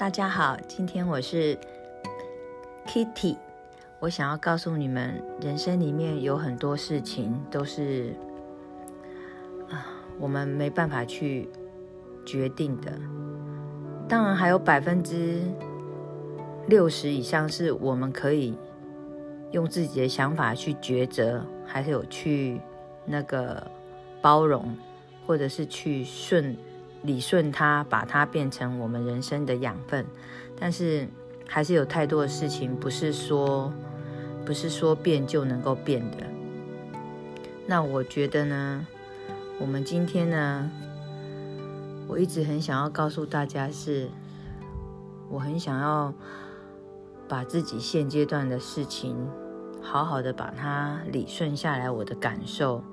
大家好，今天我是 Kitty，我想要告诉你们，人生里面有很多事情都是啊，我们没办法去决定的。当然，还有百分之六十以上是我们可以用自己的想法去抉择，还是有去那个包容，或者是去顺。理顺它，把它变成我们人生的养分，但是还是有太多的事情不是说不是说变就能够变的。那我觉得呢，我们今天呢，我一直很想要告诉大家是，我很想要把自己现阶段的事情好好的把它理顺下来，我的感受，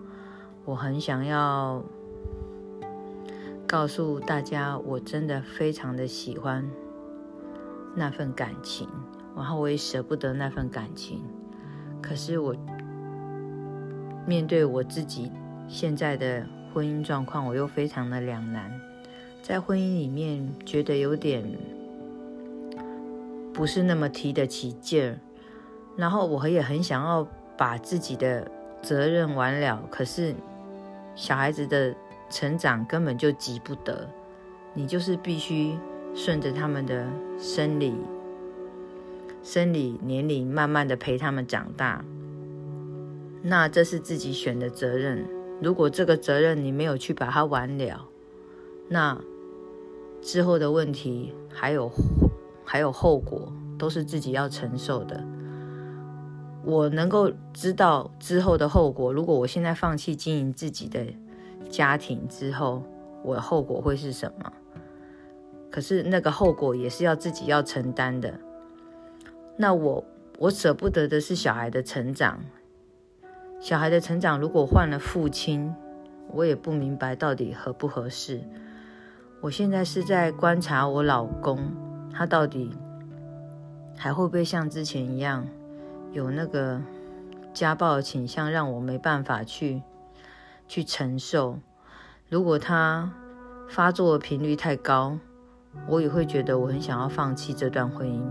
我很想要。告诉大家，我真的非常的喜欢那份感情，然后我也舍不得那份感情。可是我面对我自己现在的婚姻状况，我又非常的两难。在婚姻里面，觉得有点不是那么提得起劲儿。然后我也很想要把自己的责任完了，可是小孩子的。成长根本就急不得，你就是必须顺着他们的生理、生理年龄，慢慢的陪他们长大。那这是自己选的责任。如果这个责任你没有去把它完了，那之后的问题还有还有后果，都是自己要承受的。我能够知道之后的后果，如果我现在放弃经营自己的。家庭之后，我的后果会是什么？可是那个后果也是要自己要承担的。那我我舍不得的是小孩的成长。小孩的成长如果换了父亲，我也不明白到底合不合适。我现在是在观察我老公，他到底还会不会像之前一样有那个家暴倾向，让我没办法去。去承受，如果他发作的频率太高，我也会觉得我很想要放弃这段婚姻。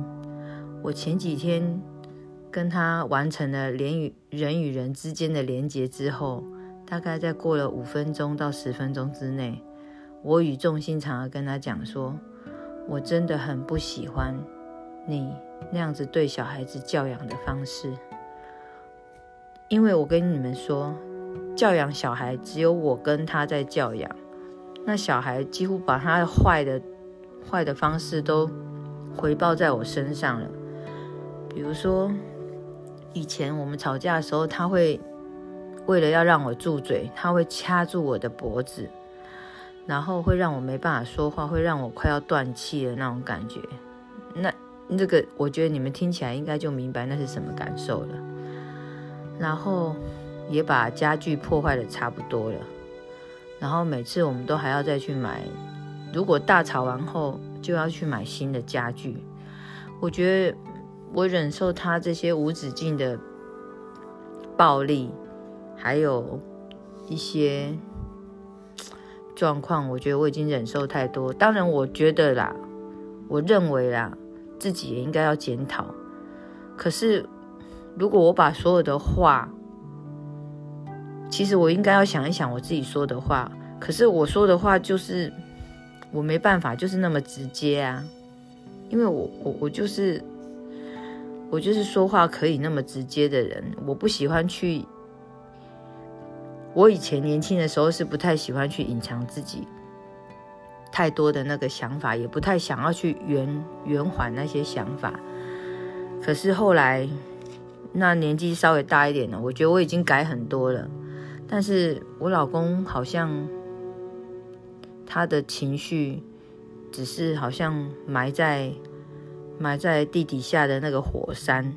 我前几天跟他完成了连与人与人之间的连接之后，大概在过了五分钟到十分钟之内，我语重心长的跟他讲说，我真的很不喜欢你那样子对小孩子教养的方式，因为我跟你们说。教养小孩，只有我跟他在教养。那小孩几乎把他的坏的坏的方式都回报在我身上了。比如说，以前我们吵架的时候，他会为了要让我住嘴，他会掐住我的脖子，然后会让我没办法说话，会让我快要断气的那种感觉。那这个，我觉得你们听起来应该就明白那是什么感受了。然后。也把家具破坏的差不多了，然后每次我们都还要再去买。如果大吵完后，就要去买新的家具。我觉得我忍受他这些无止境的暴力，还有一些状况，我觉得我已经忍受太多。当然，我觉得啦，我认为啦，自己也应该要检讨。可是，如果我把所有的话，其实我应该要想一想我自己说的话，可是我说的话就是我没办法，就是那么直接啊，因为我我我就是我就是说话可以那么直接的人，我不喜欢去。我以前年轻的时候是不太喜欢去隐藏自己太多的那个想法，也不太想要去圆圆缓那些想法。可是后来那年纪稍微大一点了，我觉得我已经改很多了。但是我老公好像他的情绪只是好像埋在埋在地底下的那个火山，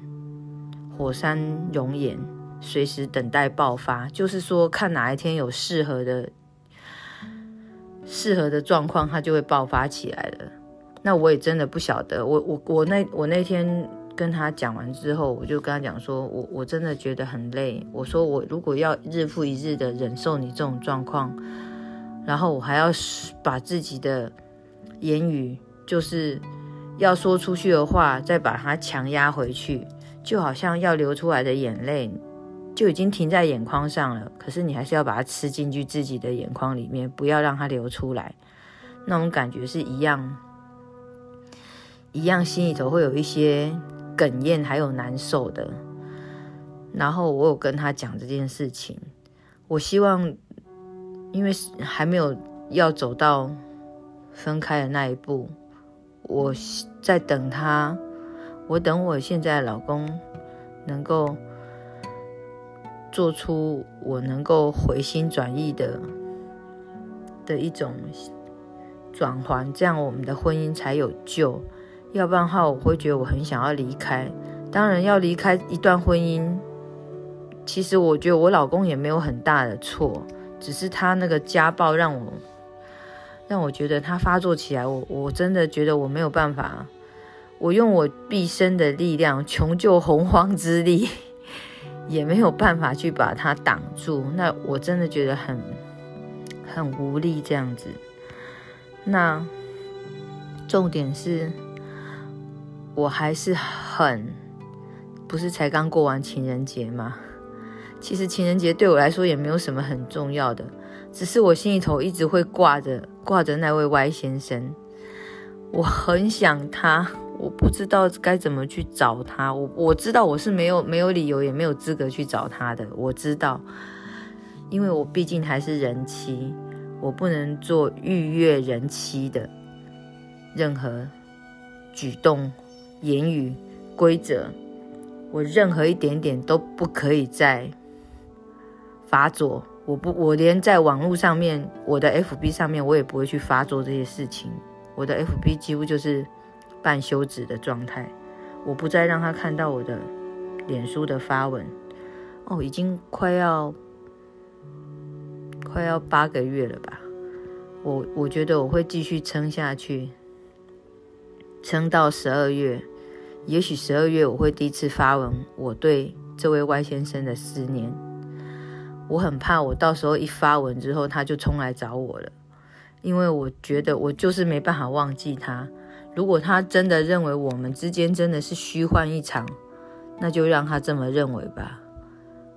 火山熔岩，随时等待爆发。就是说，看哪一天有适合的适合的状况，它就会爆发起来了。那我也真的不晓得，我我我那我那天。跟他讲完之后，我就跟他讲说，我我真的觉得很累。我说我如果要日复一日的忍受你这种状况，然后我还要把自己的言语就是要说出去的话，再把它强压回去，就好像要流出来的眼泪就已经停在眼眶上了，可是你还是要把它吃进去自己的眼眶里面，不要让它流出来。那种感觉是一样，一样心里头会有一些哽咽，还有难受的。然后我有跟他讲这件事情，我希望，因为还没有要走到分开的那一步。我在等他，我等我现在的老公能够做出我能够回心转意的的一种转换，这样我们的婚姻才有救。要不然的话，我会觉得我很想要离开。当然，要离开一段婚姻，其实我觉得我老公也没有很大的错，只是他那个家暴让我。让我觉得他发作起来，我我真的觉得我没有办法，我用我毕生的力量，穷救洪荒之力，也没有办法去把它挡住。那我真的觉得很很无力这样子。那重点是，我还是很，不是才刚过完情人节吗？其实情人节对我来说也没有什么很重要的。只是我心里头一直会挂着挂着那位 Y 先生，我很想他，我不知道该怎么去找他。我我知道我是没有没有理由也没有资格去找他的，我知道，因为我毕竟还是人妻，我不能做逾越人妻的任何举动、言语、规则，我任何一点点都不可以再发作。我不，我连在网络上面，我的 FB 上面，我也不会去发作这些事情。我的 FB 几乎就是半休止的状态，我不再让他看到我的脸书的发文。哦，已经快要快要八个月了吧？我我觉得我会继续撑下去，撑到十二月。也许十二月我会第一次发文，我对这位 Y 先生的思念。我很怕，我到时候一发文之后，他就冲来找我了，因为我觉得我就是没办法忘记他。如果他真的认为我们之间真的是虚幻一场，那就让他这么认为吧。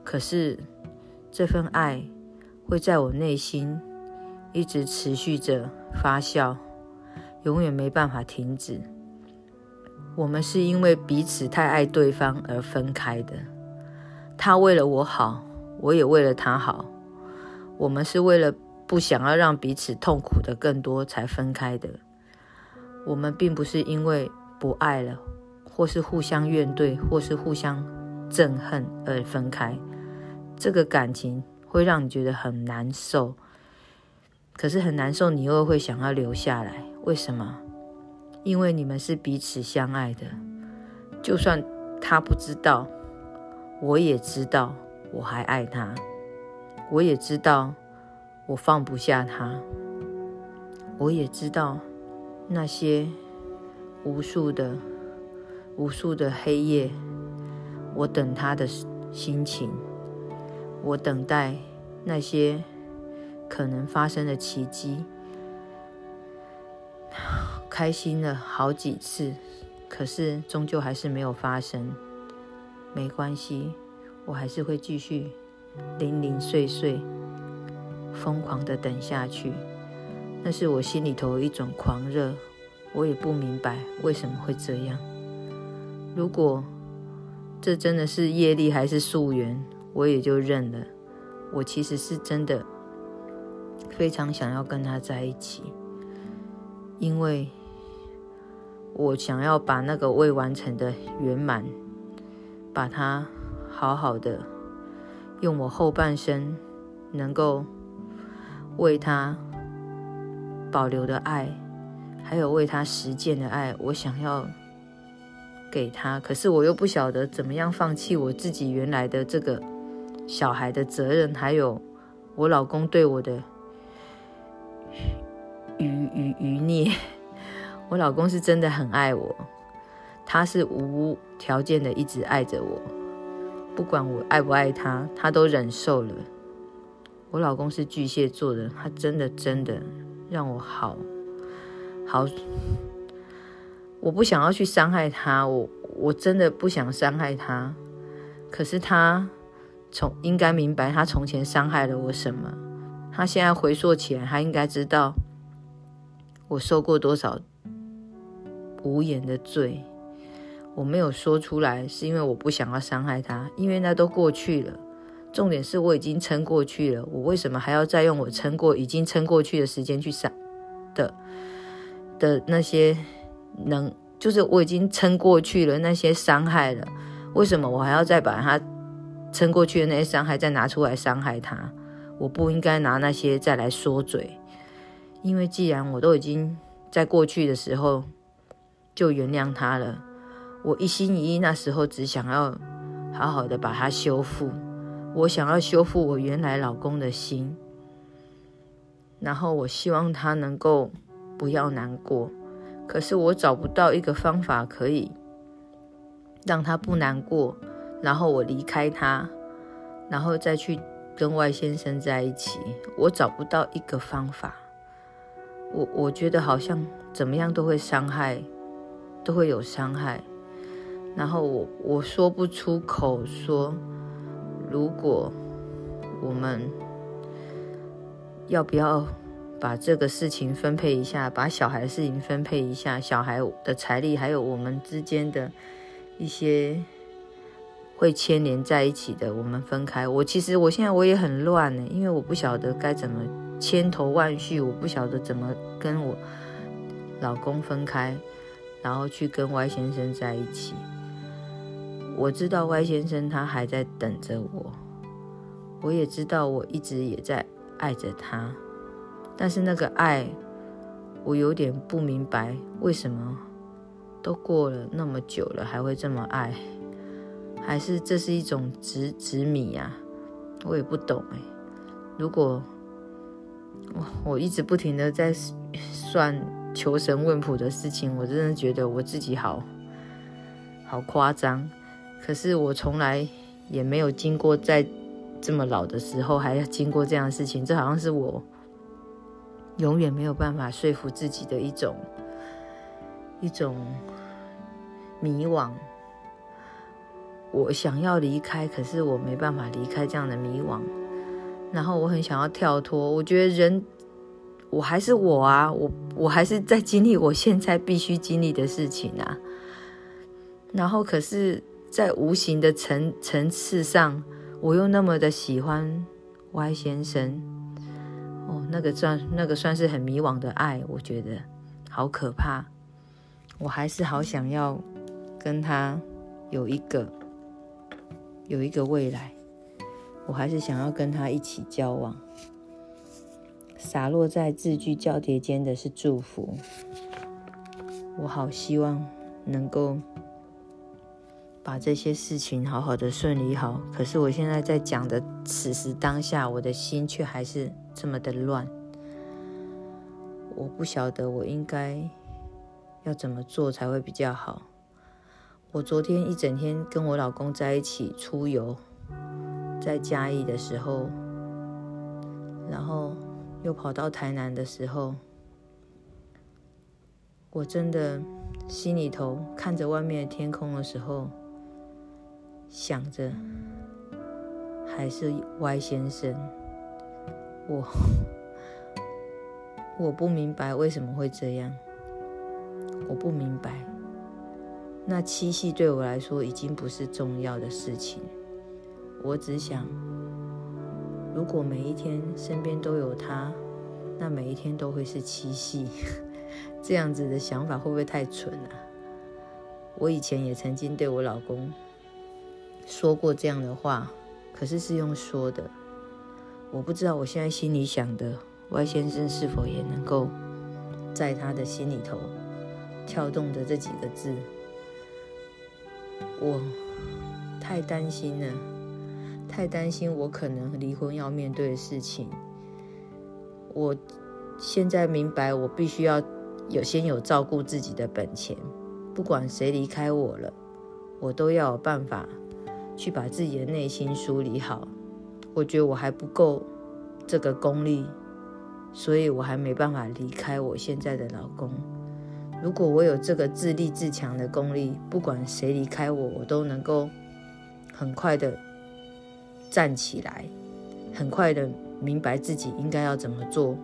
可是这份爱会在我内心一直持续着发酵，永远没办法停止。我们是因为彼此太爱对方而分开的，他为了我好。我也为了他好，我们是为了不想要让彼此痛苦的更多才分开的。我们并不是因为不爱了，或是互相怨怼，或是互相憎恨而分开。这个感情会让你觉得很难受，可是很难受，你又会想要留下来。为什么？因为你们是彼此相爱的，就算他不知道，我也知道。我还爱他，我也知道我放不下他，我也知道那些无数的、无数的黑夜，我等他的心情，我等待那些可能发生的奇迹，开心了好几次，可是终究还是没有发生，没关系。我还是会继续零零碎碎、疯狂的等下去。那是我心里头一种狂热，我也不明白为什么会这样。如果这真的是业力还是宿缘，我也就认了。我其实是真的非常想要跟他在一起，因为我想要把那个未完成的圆满，把它。好好的，用我后半生能够为他保留的爱，还有为他实践的爱，我想要给他。可是我又不晓得怎么样放弃我自己原来的这个小孩的责任，还有我老公对我的余余余孽。我老公是真的很爱我，他是无条件的一直爱着我。不管我爱不爱他，他都忍受了。我老公是巨蟹座的，他真的真的让我好好我不想要去伤害他，我我真的不想伤害他。可是他从应该明白，他从前伤害了我什么？他现在回溯起来，他应该知道我受过多少无言的罪。我没有说出来，是因为我不想要伤害他，因为那都过去了。重点是我已经撑过去了，我为什么还要再用我撑过已经撑过去的时间去伤的的那些？能就是我已经撑过去了那些伤害了，为什么我还要再把他撑过去的那些伤害再拿出来伤害他？我不应该拿那些再来说嘴，因为既然我都已经在过去的时候就原谅他了，我一心一意那时候只想要好好的把他修复，我想要修复我原来老公的心，然后我希望他能够不要难过。可是我找不到一个方法可以让他不难过，然后我离开他，然后再去跟外先生在一起。我找不到一个方法，我我觉得好像怎么样都会伤害，都会有伤害。然后我我说不出口说，如果我们要不要？把这个事情分配一下，把小孩事情分配一下，小孩的财力还有我们之间的一些会牵连在一起的，我们分开。我其实我现在我也很乱呢，因为我不晓得该怎么千头万绪，我不晓得怎么跟我老公分开，然后去跟 Y 先生在一起。我知道 Y 先生他还在等着我，我也知道我一直也在爱着他。但是那个爱，我有点不明白，为什么都过了那么久了还会这么爱？还是这是一种执执迷呀？我也不懂哎。如果我我一直不停的在算求神问卜的事情，我真的觉得我自己好好夸张。可是我从来也没有经过在这么老的时候还要经过这样的事情，这好像是我。永远没有办法说服自己的一种一种迷惘。我想要离开，可是我没办法离开这样的迷惘。然后我很想要跳脱，我觉得人我还是我啊，我我还是在经历我现在必须经历的事情啊。然后可是，在无形的层层次上，我又那么的喜欢 Y 先生。哦那个算那个算是很迷惘的爱，我觉得好可怕。我还是好想要跟他有一个有一个未来，我还是想要跟他一起交往。洒落在字句交叠间的是祝福，我好希望能够。把这些事情好好的顺利好，可是我现在在讲的此时当下，我的心却还是这么的乱。我不晓得我应该要怎么做才会比较好。我昨天一整天跟我老公在一起出游，在嘉义的时候，然后又跑到台南的时候，我真的心里头看着外面的天空的时候。想着，还是 Y 先生，我我不明白为什么会这样，我不明白。那七夕对我来说已经不是重要的事情，我只想，如果每一天身边都有他，那每一天都会是七夕。这样子的想法会不会太蠢啊？我以前也曾经对我老公。说过这样的话，可是是用说的。我不知道我现在心里想的，Y 先生是否也能够在他的心里头跳动着这几个字。我太担心了，太担心我可能离婚要面对的事情。我现在明白，我必须要有先有照顾自己的本钱。不管谁离开我了，我都要有办法。去把自己的内心梳理好，我觉得我还不够这个功力，所以我还没办法离开我现在的老公。如果我有这个自立自强的功力，不管谁离开我，我都能够很快的站起来，很快的明白自己应该要怎么做。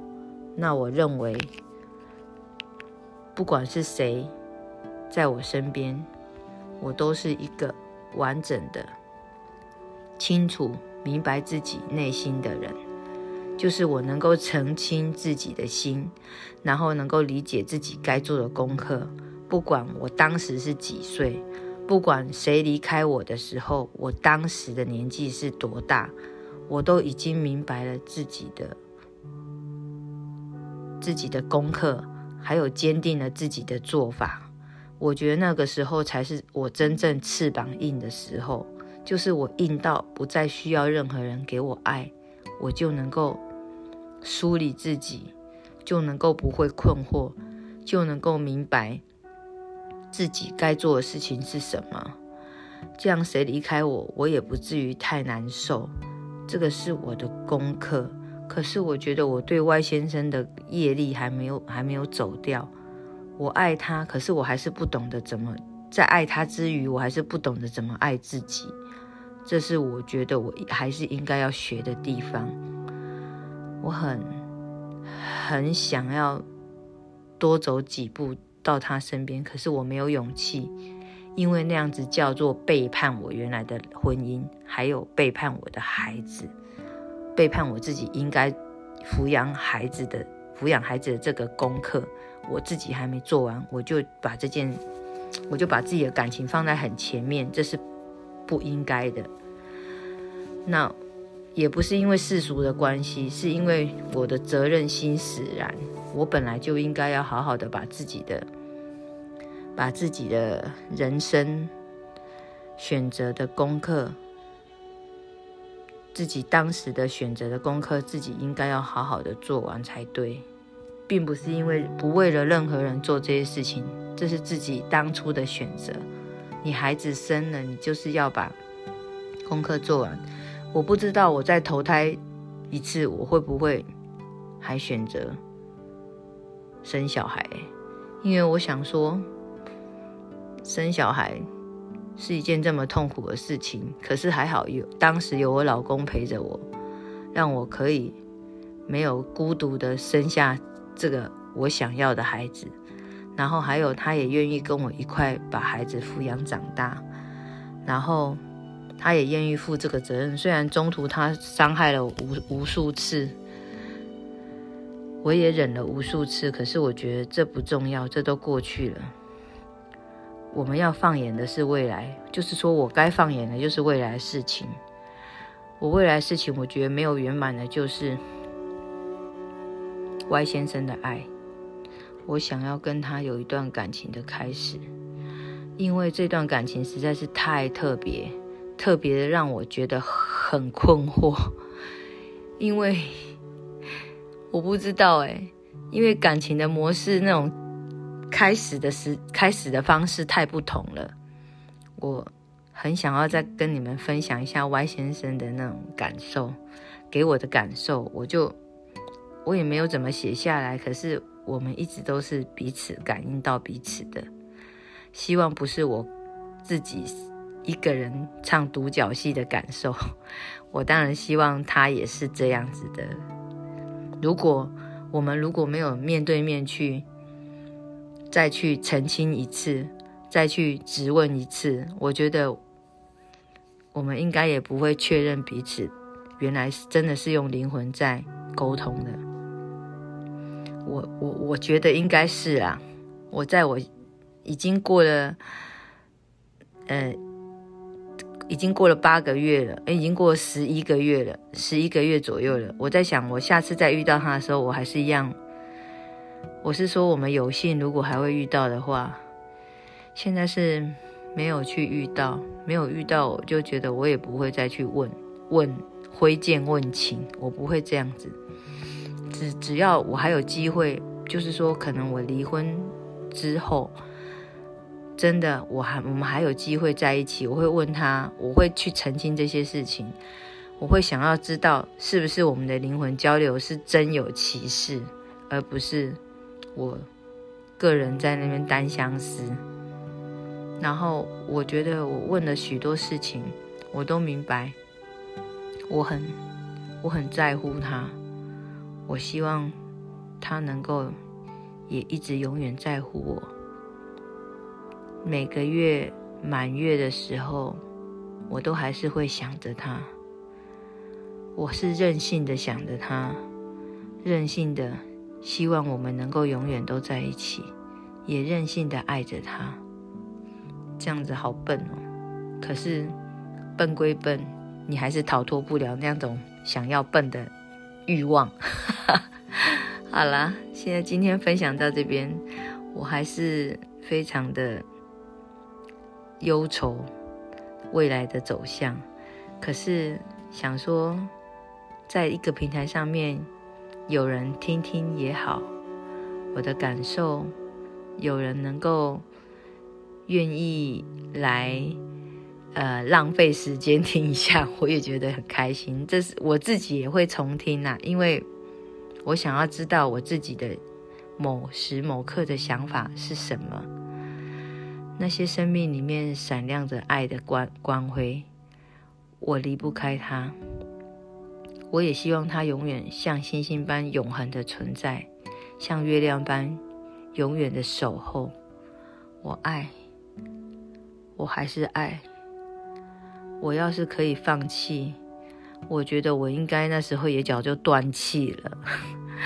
那我认为，不管是谁在我身边，我都是一个完整的、清楚明白自己内心的人。就是我能够澄清自己的心，然后能够理解自己该做的功课。不管我当时是几岁，不管谁离开我的时候，我当时的年纪是多大，我都已经明白了自己的自己的功课，还有坚定了自己的做法。我觉得那个时候才是我真正翅膀硬的时候，就是我硬到不再需要任何人给我爱，我就能够。梳理自己，就能够不会困惑，就能够明白自己该做的事情是什么。这样谁离开我，我也不至于太难受。这个是我的功课。可是我觉得我对外先生的业力还没有还没有走掉。我爱他，可是我还是不懂得怎么在爱他之余，我还是不懂得怎么爱自己。这是我觉得我还是应该要学的地方。我很很想要多走几步到他身边，可是我没有勇气，因为那样子叫做背叛我原来的婚姻，还有背叛我的孩子，背叛我自己应该抚养孩子的抚养孩子的这个功课，我自己还没做完，我就把这件，我就把自己的感情放在很前面，这是不应该的。那。也不是因为世俗的关系，是因为我的责任心使然。我本来就应该要好好的把自己的、把自己的人生选择的功课，自己当时的选择的功课，自己应该要好好的做完才对，并不是因为不为了任何人做这些事情，这是自己当初的选择。你孩子生了，你就是要把功课做完。我不知道我再投胎一次，我会不会还选择生小孩？因为我想说，生小孩是一件这么痛苦的事情，可是还好有当时有我老公陪着我，让我可以没有孤独的生下这个我想要的孩子，然后还有他也愿意跟我一块把孩子抚养长大，然后。他也愿意负这个责任，虽然中途他伤害了无无数次，我也忍了无数次，可是我觉得这不重要，这都过去了。我们要放眼的是未来，就是说我该放眼的就是未来的事情。我未来事情，我觉得没有圆满的，就是 Y 先生的爱。我想要跟他有一段感情的开始，因为这段感情实在是太特别。特别的让我觉得很困惑，因为我不知道哎，因为感情的模式那种开始的时开始的方式太不同了。我很想要再跟你们分享一下 Y 先生的那种感受，给我的感受，我就我也没有怎么写下来，可是我们一直都是彼此感应到彼此的，希望不是我自己。一个人唱独角戏的感受，我当然希望他也是这样子的。如果我们如果没有面对面去再去澄清一次，再去质问一次，我觉得我们应该也不会确认彼此原来是真的是用灵魂在沟通的。我我我觉得应该是啊。我在我已经过了，呃。已经过了八个月了，已经过了十一个月了，十一个月左右了。我在想，我下次再遇到他的时候，我还是一样。我是说，我们有幸如果还会遇到的话，现在是没有去遇到，没有遇到，我就觉得我也不会再去问问挥剑问情，我不会这样子。只只要我还有机会，就是说，可能我离婚之后。真的，我还我们还有机会在一起。我会问他，我会去澄清这些事情。我会想要知道，是不是我们的灵魂交流是真有其事，而不是我个人在那边单相思。然后我觉得我问了许多事情，我都明白，我很我很在乎他，我希望他能够也一直永远在乎我。每个月满月的时候，我都还是会想着他。我是任性的想着他，任性的希望我们能够永远都在一起，也任性的爱着他。这样子好笨哦，可是笨归笨，你还是逃脱不了那种想要笨的欲望。好啦，现在今天分享到这边，我还是非常的忧愁未来的走向，可是想说，在一个平台上面有人听听也好，我的感受有人能够。愿意来，呃，浪费时间听一下，我也觉得很开心。这是我自己也会重听呐，因为我想要知道我自己的某时某刻的想法是什么。那些生命里面闪亮着爱的光光辉，我离不开它。我也希望它永远像星星般永恒的存在，像月亮般永远的守候。我爱。我还是爱。我要是可以放弃，我觉得我应该那时候也早就断气了。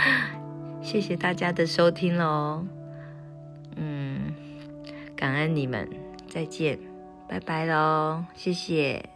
谢谢大家的收听喽，嗯，感恩你们，再见，拜拜喽，谢谢。